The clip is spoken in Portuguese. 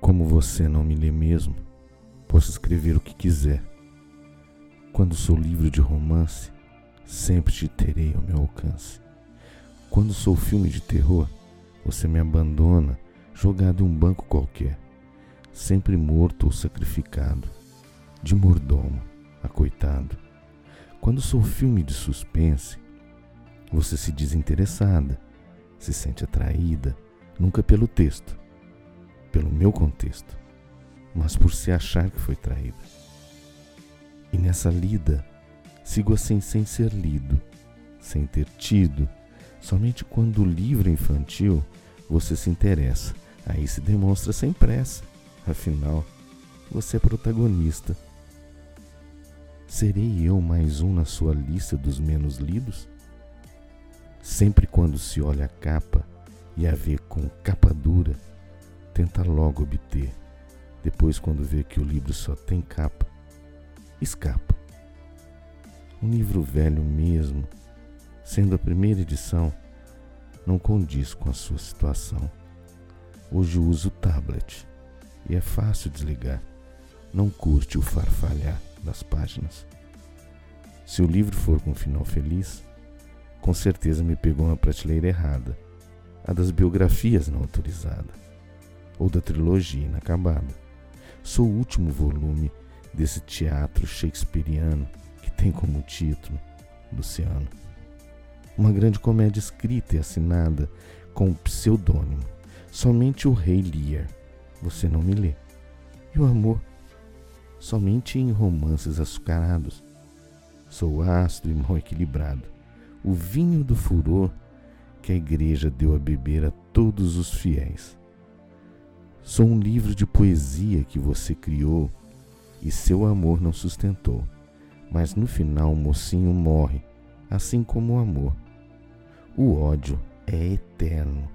Como você não me lê mesmo, posso escrever o que quiser. Quando sou livro de romance, sempre te terei ao meu alcance. Quando sou filme de terror, você me abandona, jogado em um banco qualquer, sempre morto ou sacrificado, de mordomo a coitado. Quando sou filme de suspense, você se diz interessada, se sente atraída, nunca pelo texto, pelo meu contexto, mas por se achar que foi traída. E nessa lida, sigo assim sem ser lido, sem ter tido. Somente quando o livro é infantil você se interessa, aí se demonstra sem pressa. Afinal, você é protagonista. Serei eu mais um na sua lista dos menos lidos? Sempre quando se olha a capa e a vê com capa dura, tenta logo obter. Depois, quando vê que o livro só tem capa, escapa. Um livro velho mesmo, sendo a primeira edição, não condiz com a sua situação. Hoje uso tablet e é fácil desligar. Não curte o farfalhar das páginas. Se o livro for com um final feliz, com certeza me pegou uma prateleira errada, a das biografias não autorizadas ou da trilogia inacabada. Sou o último volume desse teatro shakespeariano que tem como título Luciano. Uma grande comédia escrita e assinada com o pseudônimo. Somente o rei Lear. Você não me lê. E o amor? Somente em romances açucarados. Sou astro e mal equilibrado. O vinho do furor que a igreja deu a beber a todos os fiéis. Sou um livro de poesia que você criou e seu amor não sustentou. Mas no final o mocinho morre, assim como o amor. O ódio é eterno